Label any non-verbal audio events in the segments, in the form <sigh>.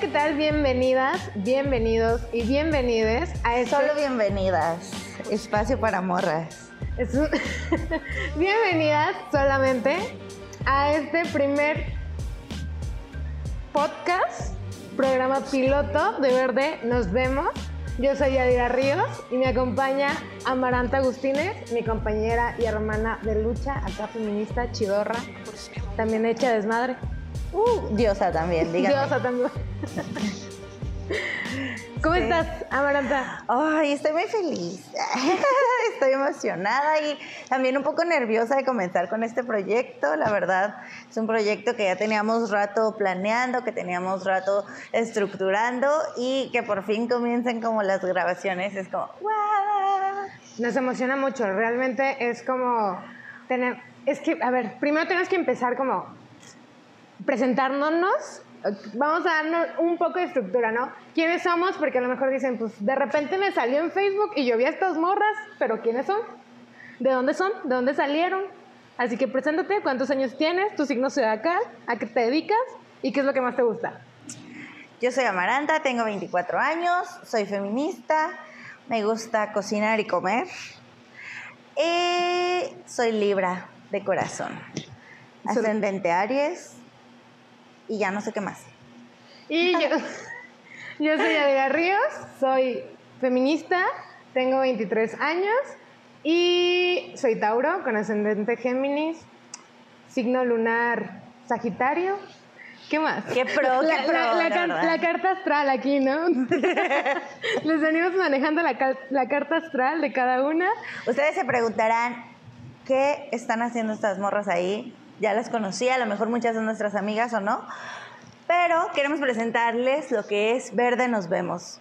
¿qué tal? Bienvenidas, bienvenidos y bienvenides a este... Solo bienvenidas. Espacio para morras. es un- <laughs> bienvenidas solamente a este primer podcast, programa piloto de Verde. Nos vemos. Yo soy Yadira Ríos y me acompaña Amaranta Agustínez, mi compañera y hermana de lucha, acá feminista, chidorra, también hecha desmadre. Uh, diosa también, dígame. Diosa también. ¿Cómo Sí. estás, Amaranta? Ay, estoy muy feliz. <laughs> Estoy emocionada y también un poco nerviosa de comenzar con este proyecto. La verdad, es un proyecto que ya teníamos rato planeando, que teníamos rato estructurando y que por fin comiencen como las grabaciones. Es como, ¡guau! Nos emociona mucho, realmente es como tener, es que, a ver, primero tenemos que empezar como presentándonos, vamos a darnos un poco de estructura, ¿no? ¿Quiénes somos? Porque a lo mejor dicen, pues de repente me salió en Facebook y yo vi a estas morras, pero ¿quiénes son? ¿De dónde son? ¿De dónde salieron? Así que preséntate, ¿cuántos años tienes? ¿Tu signo zodiacal? ¿A qué te dedicas? ¿Y qué es lo que más te gusta? Yo soy Amaranta, tengo 24 años, soy feminista, me gusta cocinar y comer. Y soy Libra de corazón. Ascendente Aries. Y ya no sé qué más. Y yo, <laughs> yo soy Adela Ríos, soy feminista, tengo 23 años y soy Tauro con ascendente Géminis, signo lunar Sagitario. ¿Qué más? Qué pro, qué la, pro, la- la la car- verdad. la carta astral aquí, ¿no? <laughs> Les venimos manejando la carta astral de cada una. Ustedes se preguntarán, ¿qué están haciendo estas morras ahí? Ya las conocí, a lo mejor muchas son nuestras amigas o no. Pero queremos presentarles lo que es Verde Nos Vemos.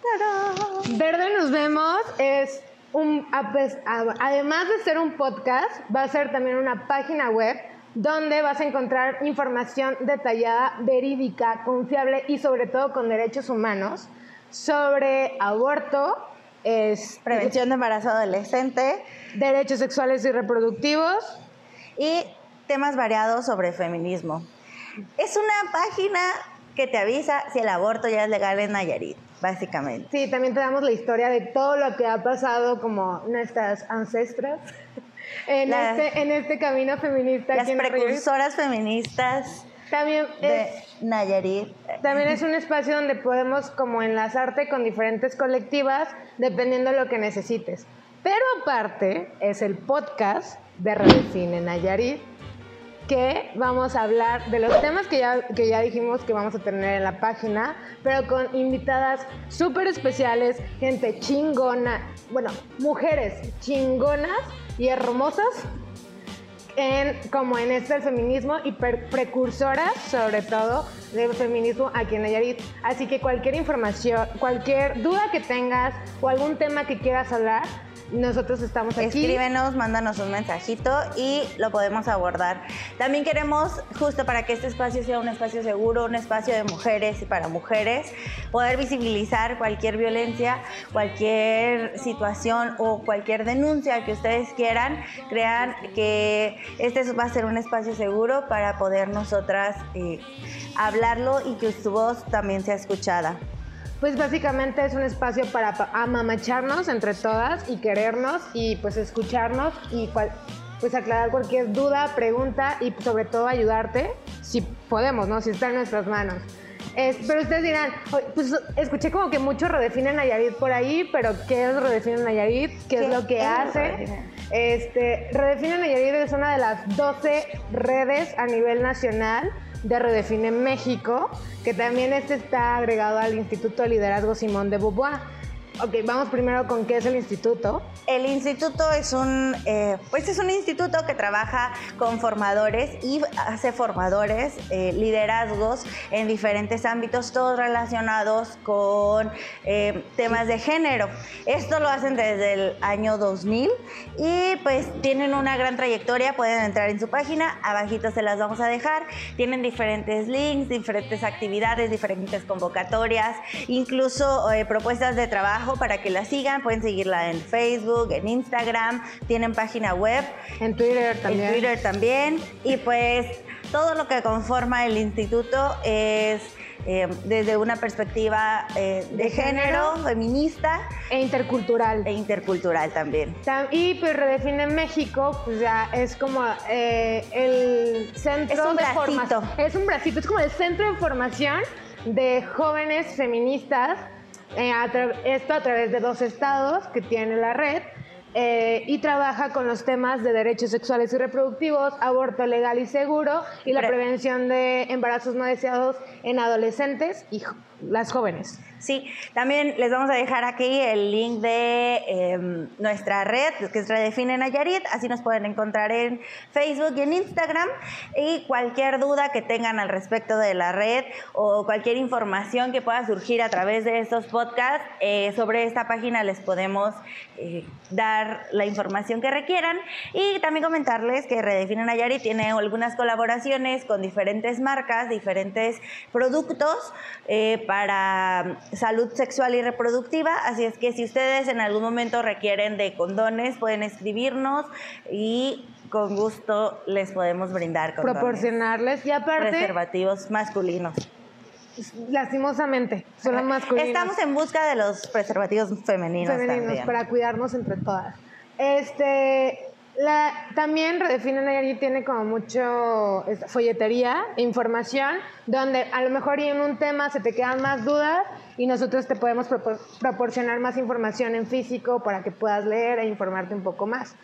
¡Tarán! Verde nos vemos es un además de ser un podcast, va a ser también una página web donde vas a encontrar información detallada, verídica, confiable y sobre todo con derechos humanos sobre aborto, es, Prevención de embarazo adolescente derechos sexuales y reproductivos. y temas variados sobre feminismo. Es una página que te avisa si el aborto ya es legal en Nayarit, básicamente. Sí, también te damos la historia de todo lo que ha pasado como nuestras ancestras <laughs> en, Las- este, en este camino feminista. Las precursoras feministas También es, de Nayarit. También es un espacio donde podemos como enlazarte con diferentes colectivas dependiendo de lo que necesites. Pero aparte es el podcast de Redefine Nayarit que vamos a hablar de los temas que ya, que ya dijimos que vamos a tener en la página, pero con invitadas súper especiales, gente chingona, bueno, mujeres chingonas y hermosas en, como en este feminismo y precursoras, sobre todo, del feminismo aquí en Nayarit. Así que cualquier información, cualquier duda que tengas o algún tema que quieras hablar, nosotros estamos aquí. Escríbenos, mándanos un mensajito y lo podemos abordar. También queremos, justo para que este espacio sea un espacio seguro, un espacio de mujeres y para mujeres, poder visibilizar cualquier violencia, cualquier situación o cualquier denuncia que ustedes quieran. Crean que este va a ser un espacio seguro para poder nosotras eh, hablarlo y que su voz también sea escuchada. Pues básicamente es un espacio para pa- amamacharnos entre todas y querernos y pues escucharnos y cual- pues aclarar cualquier duda, pregunta y sobre todo ayudarte si podemos, ¿no? Si está en nuestras manos. Es- pero ustedes dirán, "Oye, pues escuché como que mucho redefinen Nayarit por ahí, pero ¿qué es Redefine Nayarit? ¿Qué, es ¿Qué lo que es hace? Redefine? Este, Redefine Nayarit es una de las 12 redes a nivel nacional de Redefine México, que también este está agregado al Instituto de Liderazgo Simón de Beauvoir. Ok, vamos primero con qué es el instituto. El instituto es un, eh, pues es un instituto que trabaja con formadores y hace formadores, eh, liderazgos en diferentes ámbitos, todos relacionados con eh, temas de género. Esto lo hacen desde el año 2000 y pues tienen una gran trayectoria, pueden entrar en su página, abajito se las vamos a dejar, tienen diferentes links, diferentes actividades, diferentes convocatorias, incluso propuestas de trabajo para que la sigan, pueden seguirla en Facebook, en Instagram, tienen página web, En Twitter también. en Twitter también. Y pues todo lo que conforma el instituto es eh, desde una perspectiva eh, de, De género, género. feminista E intercultural. e intercultural también. Tam- Y pues Redefine México, pues ya es como eh, el centro Es un de formación. Es un bracito, es como el centro de formación de jóvenes feministas. Eh, a esto a través de dos estados que tiene la red. eh, y trabaja con los temas de derechos sexuales y reproductivos, aborto legal y seguro y la Pre- prevención de embarazos no deseados en adolescentes y las jóvenes. Sí, también les vamos a dejar aquí el link de em, nuestra red, que es Redefine Nayarit, así nos pueden encontrar en Facebook y en Instagram. Y cualquier duda que tengan al respecto de la red o cualquier información que pueda surgir a través de estos podcasts, eh, sobre esta página les podemos eh, dar la información que requieran. Y también comentarles que Redefine Nayarit tiene algunas colaboraciones con diferentes marcas, diferentes productos eh, para salud sexual y reproductiva. Así es que si ustedes en algún momento requieren de condones, pueden escribirnos y con gusto les podemos brindar condones. Proporcionarles y aparte, preservativos masculinos. lastimosamente, son los masculinos. Estamos en busca de los preservativos femeninos, femeninos también. para cuidarnos entre todas. Este, la, también Redefine Nayarit tiene como mucho folletería, información, donde a lo mejor en un tema se te quedan más dudas y nosotros te podemos propor- proporcionar más información en físico para que puedas leer e informarte un poco más.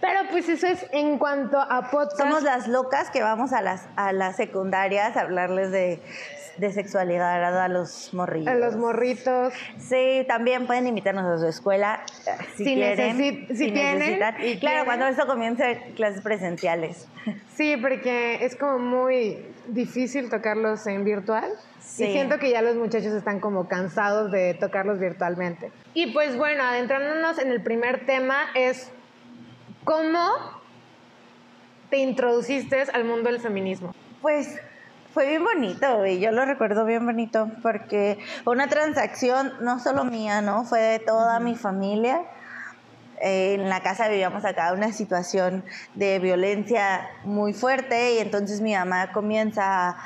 Pero pues eso es en cuanto a podcast. Somos las locas que vamos a las, a las secundarias a hablarles de, de sexualidad a los morrillos. a los morritos. Sí, también pueden invitarnos a su escuela eh, si, Si quieren. necesi- si tienen necesitan. y claro, quieren. cuando esto comience clases presenciales. <laughs> Sí, porque es como muy difícil tocarlos en virtual. Sí. Y siento que ya los muchachos están como cansados de tocarlos virtualmente. Y pues bueno, adentrándonos en el primer tema es cómo te introduciste al mundo del feminismo. Pues fue bien bonito, y yo lo recuerdo bien bonito, porque fue una transacción no solo mía, ¿no? Fue de toda mi familia. Eh, en la casa vivíamos acá una situación de violencia muy fuerte y entonces mi mamá comienza a,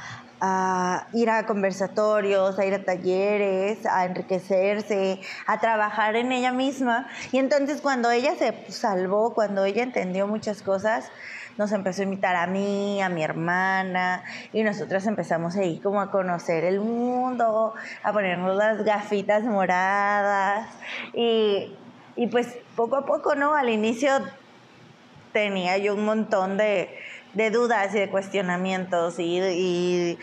a ir a conversatorios, a ir a talleres, a enriquecerse, a trabajar en ella misma. Y entonces cuando ella se salvó, cuando ella entendió muchas cosas, nos empezó a invitar a mí, a mi hermana, y nosotras empezamos ahí como a conocer el mundo, a ponernos las gafitas moradas, y, y pues poco a poco, ¿no? Al inicio tenía yo un montón de, de dudas y de cuestionamientos, y,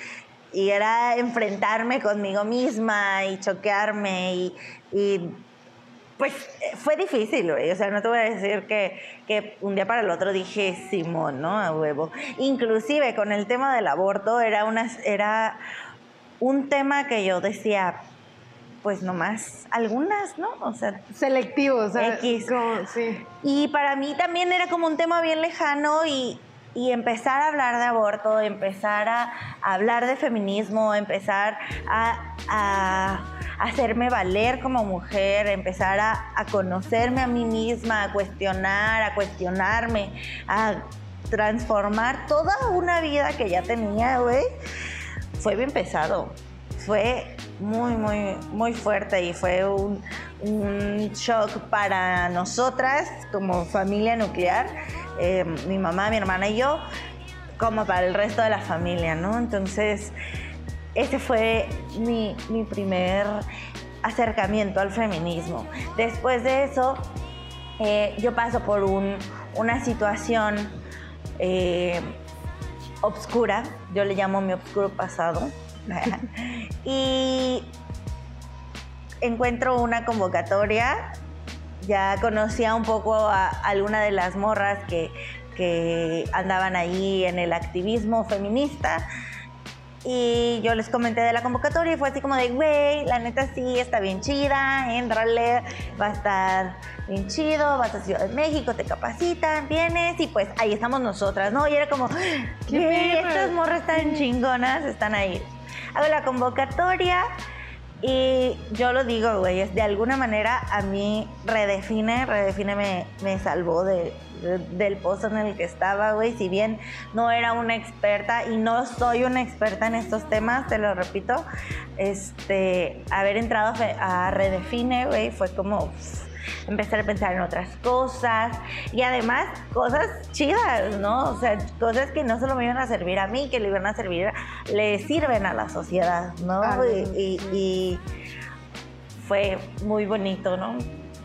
y, era enfrentarme conmigo misma y choquearme, y, y pues eh, fue difícil, güey. O sea, no te voy a decir que, que un día para el otro dije Simón, ¿no? A huevo. Inclusive con el tema del aborto era, una, era un tema que yo decía, pues nomás algunas, ¿no? O sea, Selectivos, o sea, X. como- sí. y para mí también era como un tema bien lejano y, y empezar a hablar de aborto, empezar a, hablar de feminismo, empezar a, hacerme valer como mujer, empezar a, conocerme a mí misma, a cuestionar, a cuestionarme, a transformar toda una vida que ya tenía, güey, fue bien pesado. Fue muy, muy, muy fuerte y fue un shock para nosotras como familia nuclear, eh, mi mamá, mi hermana y yo, como para el resto de la familia, ¿no? Entonces, ese fue mi, mi primer acercamiento al feminismo. Después de eso, eh, yo paso por un- una situación eh, obscura, yo le llamo mi obscuro pasado, <laughs> y encuentro una convocatoria, ya conocía un poco a alguna de las morras que, que andaban ahí en el activismo feminista. Y yo les comenté de la convocatoria y fue así como de, güey, la neta sí, está bien chida, éntrale, va a estar bien chido, vas a Ciudad de México, te capacitan, vienes y pues ahí estamos nosotras, ¿no? Y era como, ¡Qué güey, estas morras están chingonas, están ahí. Hago la convocatoria, Y yo lo digo, güey, de alguna manera a mí redefine, redefine me, me salvó de, del pozo en el que estaba, güey. Si bien no era una experta y no soy una experta en estos temas, te lo repito, este, haber entrado a Redefine, güey, fue como empezar a pensar en otras cosas y además cosas chidas, ¿no? O sea, cosas que no solo me iban a servir a mí, que le iban a servir, le sirven a la sociedad, ¿no? y, fue muy bonito, ¿no?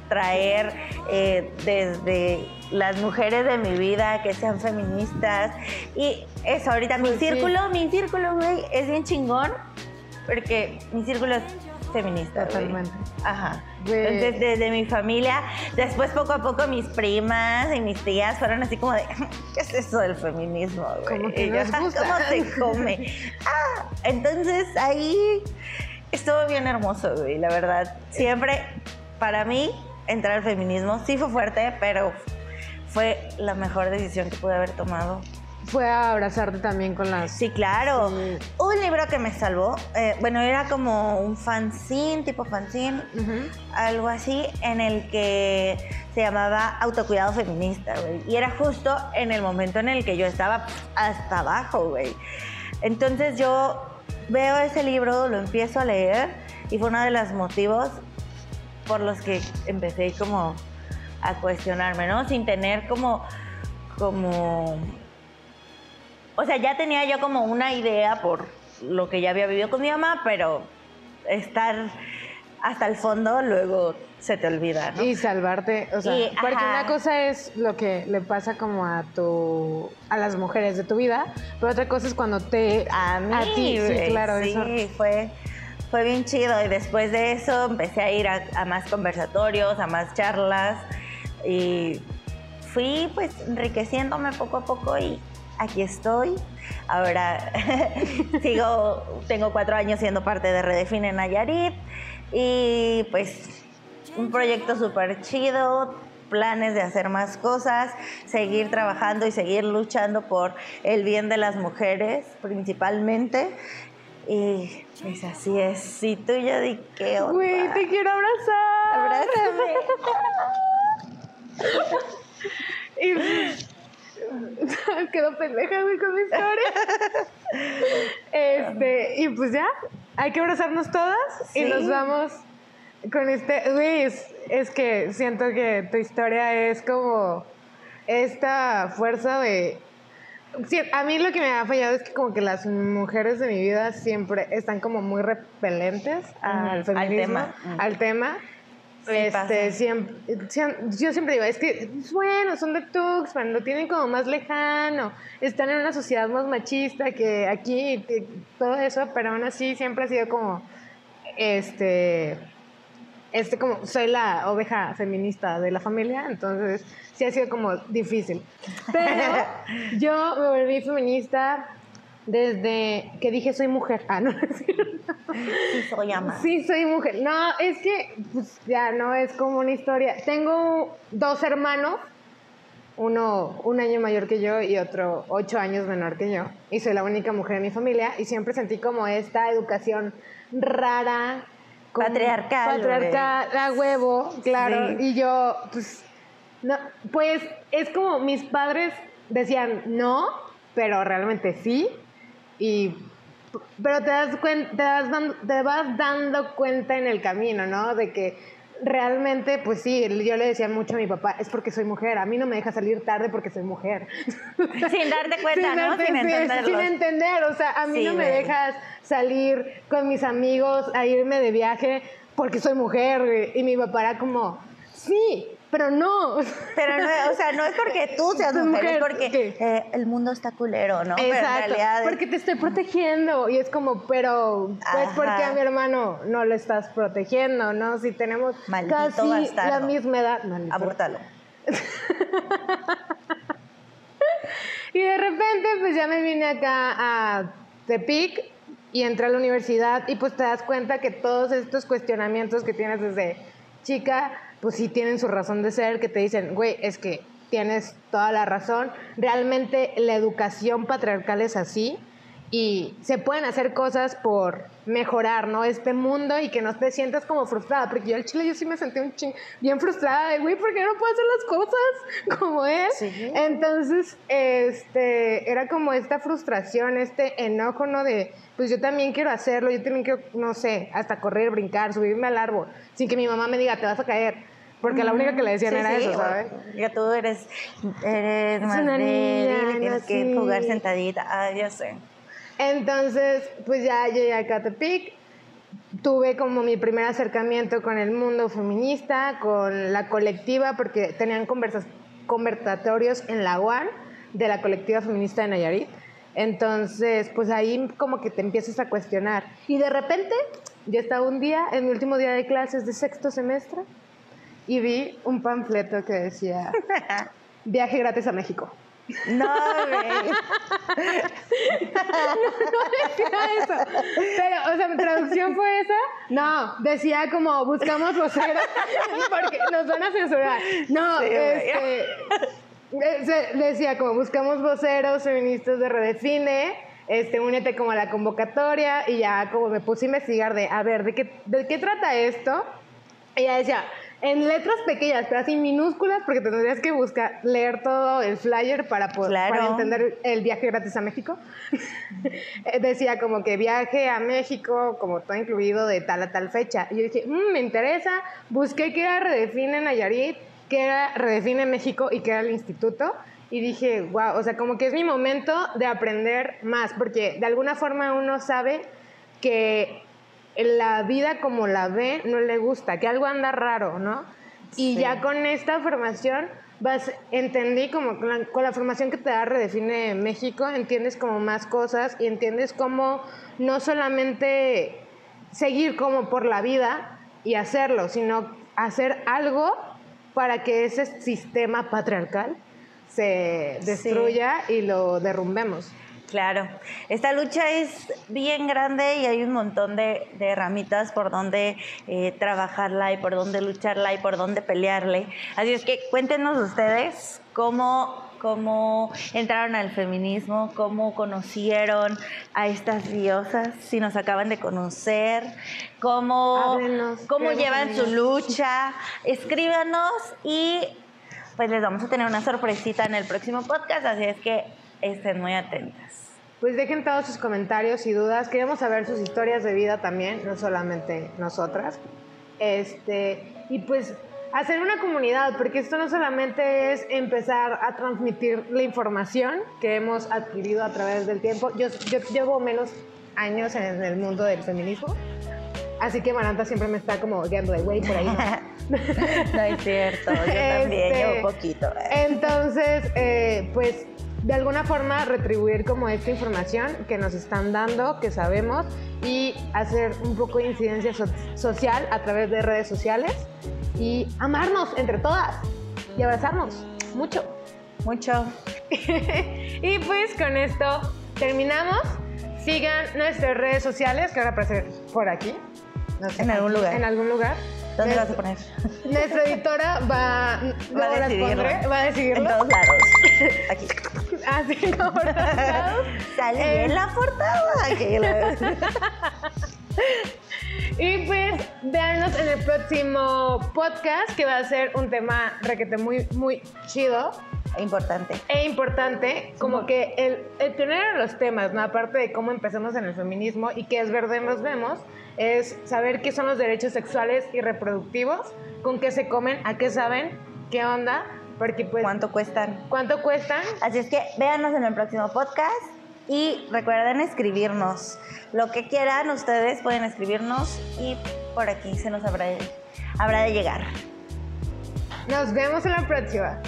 Traer eh, desde las mujeres de mi vida que sean feministas y eso, ahorita mi pues círculo, mi círculo, güey, es bien chingón porque mi círculo es feminista. Totalmente. Ajá. Entonces, desde mi familia, después poco a poco mis primas y mis tías fueron así como de, ¿qué es eso del feminismo? ¿Cómo, ¿Cómo se come? ah, entonces ahí estuvo bien hermoso, güey, la verdad. Siempre, para mí, entrar al feminismo sí fue fuerte, pero fue la mejor decisión que pude haber tomado fue a abrazarte también con las... Sí, claro. Un libro que me salvó, eh, bueno, era como un fanzine, tipo fanzine, algo así, en el que se llamaba Autocuidado Feminista, güey. Y era justo en el momento en el que yo estaba hasta abajo, güey. Entonces yo veo ese libro, lo empiezo a leer y fue uno de los motivos por los que empecé como a cuestionarme, ¿no? Sin tener como como o sea, ya tenía yo como una idea por lo que ya había vivido con mi mamá, pero estar hasta el fondo luego se te olvida, ¿no? Y salvarte, o sea, porque una cosa es lo que le pasa como a tu a las mujeres de tu vida, pero otra cosa es cuando te a mí, a ti, sí, claro, sí, fue fue bien chido. Y después de eso empecé a ir a, a más conversatorios, a más charlas y fui pues enriqueciéndome poco a poco y aquí estoy. Ahora <laughs> sigo, tengo cuatro años siendo parte de Redefine Nayarit y pues un proyecto súper chido, planes de hacer más cosas, seguir trabajando y seguir luchando por el bien de las mujeres principalmente. Y pues así es. Y tú, yo di qué onda. Güey, te quiero abrazar. Abrázame. <laughs> y <laughs> Quedó pendeja, güey, con mi historia. Este, y pues ya, hay que abrazarnos todas y nos vamos con este. Güey, es, que siento que tu historia es como esta fuerza de. a mí lo que me ha fallado es que como que las mujeres de mi vida siempre están como muy repelentes al feminismo, al tema este, siempre, yo siempre digo, es que, bueno, son de Tuxpan, lo tienen como más lejano, están en una sociedad más machista que aquí, todo eso, pero aún así siempre ha sido como, este, este como, soy la oveja feminista de la familia, entonces sí ha sido como difícil. Pero <laughs> yo me volví feminista desde que dije soy mujer. Ah, no, <laughs> sí soy ama. Sí soy mujer. No, es que pues, ya no es como una historia. Tengo dos hermanos, uno un año mayor que yo y otro ocho años menor que yo. Y soy la única mujer en mi familia y siempre sentí como esta educación rara. Patriarcal. Patriarcal, a huevo, claro. Y yo, pues, no, pues es como mis padres decían no, pero realmente sí. Y, pero te das cuenta, te, vas dando cuenta en el camino, ¿no? De que realmente, pues sí, yo le decía mucho a mi papá, es porque soy mujer, a mí no me deja salir tarde porque soy mujer. <laughs> Sin darte cuenta, ¿no? sin entender. Sin entender, o sea, a mí no me dejas salir con mis amigos a irme de viaje porque soy mujer. Y mi papá era como, sí, pero no. Pero no, o sea, no es porque tú seas mujer, es porque eh, el mundo está culero, ¿no? Exacto, porque te estoy protegiendo y es como, pero pues porque a mi hermano no lo estás protegiendo, ¿no? Si tenemos casi la misma edad. Abórtalo. <laughs> y de repente pues ya me vine acá a Tepic y entré a la universidad y pues te das cuenta que todos estos cuestionamientos que tienes desde chica pues sí tienen su razón de ser, que te dicen, güey, es que tienes toda la razón, realmente la educación patriarcal es así y se pueden hacer cosas por mejorar, ¿no? Este mundo y que no te sientas como frustrada, porque yo al chile yo sí me sentí un ching bien frustrada de, güey, ¿por qué no puedo hacer las cosas <laughs> como es? Sí. Entonces, este, era como esta frustración, este enojo, ¿no? De, pues yo también quiero hacerlo, yo también quiero, no sé, hasta correr, brincar, subirme al árbol, sin que mi mamá me diga, te vas a caer. Porque la única que le decían Sí, era sí, eso, ¿sabes? Ya tú eres, eres más una débil, niña, tienes no, que sí. jugar sentadita. Ah, ya sé. Entonces, pues ya llegué a Catepec, tuve como mi primer acercamiento con el mundo feminista, con la colectiva, porque tenían conversatorios en la UAN de la colectiva feminista de Nayarit. Entonces, pues ahí como que te empiezas a cuestionar. Y de repente, yo estaba un día, en mi último día de clases de sexto semestre, y vi un panfleto que decía, <laughs> viaje gratis a México. No, <laughs> güey. decía eso. Pero, o sea, mi traducción fue esa. No, decía como buscamos voceros <laughs> porque nos van a censurar. No, Sí, este. eh, Decía como buscamos voceros feministas de Redefine. Este, únete como a la convocatoria y ya como me puse a investigar de, a ver, ¿de qué, de qué trata esto? Y ella decía, en letras pequeñas, pero así minúsculas, porque tendrías que buscar, leer todo el flyer para, poder, Claro. para entender el viaje gratis a México. <laughs> Decía como que viaje a México, como todo incluido de tal a tal fecha. Y yo dije, "Mm, me interesa. Busqué qué era Redefine Nayarit, qué era Redefine México y qué era el instituto. Y dije, wow, o sea, como que es mi momento de aprender más, porque de alguna forma uno sabe que la vida como la ve no le gusta, que algo anda raro, ¿no? Y Sí. ya con esta formación vas, entendí como con la, con la formación que te da Redefine México, entiendes como más cosas y entiendes cómo no solamente seguir como por la vida y hacerlo, sino hacer algo para que ese sistema patriarcal se destruya y lo derrumbemos. Claro, esta lucha es bien grande y hay un montón de, de ramitas por donde eh, trabajarla y por donde lucharla y por donde pelearle. Así es que cuéntenos ustedes cómo, cómo entraron al feminismo, cómo conocieron a estas diosas, si nos acaban de conocer, cómo, Háblenos, cómo llevan su lucha. Escríbanos y pues les vamos a tener una sorpresita en el próximo podcast, así es que estén muy atentas. Pues dejen todos sus comentarios y dudas. Queremos saber sus historias de vida también, no solamente nosotras. Este, y pues hacer una comunidad, porque esto no solamente es empezar a transmitir la información que hemos adquirido a través del tiempo. Yo, yo llevo menos años en el mundo del feminismo, así que Maranta siempre me está como guiando de güey por ahí. ¿no?". <laughs> no es cierto, yo también Este, llevo poquito. Entonces, eh, pues de alguna forma retribuir como esta información que nos están dando, que sabemos, y hacer un poco de incidencia so- social a través de redes sociales y amarnos entre todas y abrazarnos mucho. Mucho. <laughs> y pues con esto terminamos. Sigan nuestras redes sociales que van a aparecer por aquí. No sé, En algún lugar. En algún lugar. ¿Dónde Nuestra- vas a poner? <laughs> Nuestra editora va, luego las decidirlo. pondré, va a En decidirlo. todos lados. <laughs> Aquí. Así como por todos lados. Sale Eh, en la portada. Aquí <laughs> Y pues véanos en el próximo podcast que va a ser un tema requete muy, muy chido Importante. e importante, como que el, el pionero de los temas, ¿no? aparte de cómo empezamos en el feminismo y que es verde nos vemos, es saber qué son los derechos sexuales y reproductivos, con qué se comen, a qué saben, qué onda, porque pues ¿Cuánto cuestan? cuánto cuestan Así es que véanos en el próximo podcast y recuerden escribirnos. Lo que quieran ustedes pueden escribirnos y por aquí se nos habrá, habrá de llegar. Nos vemos en la próxima.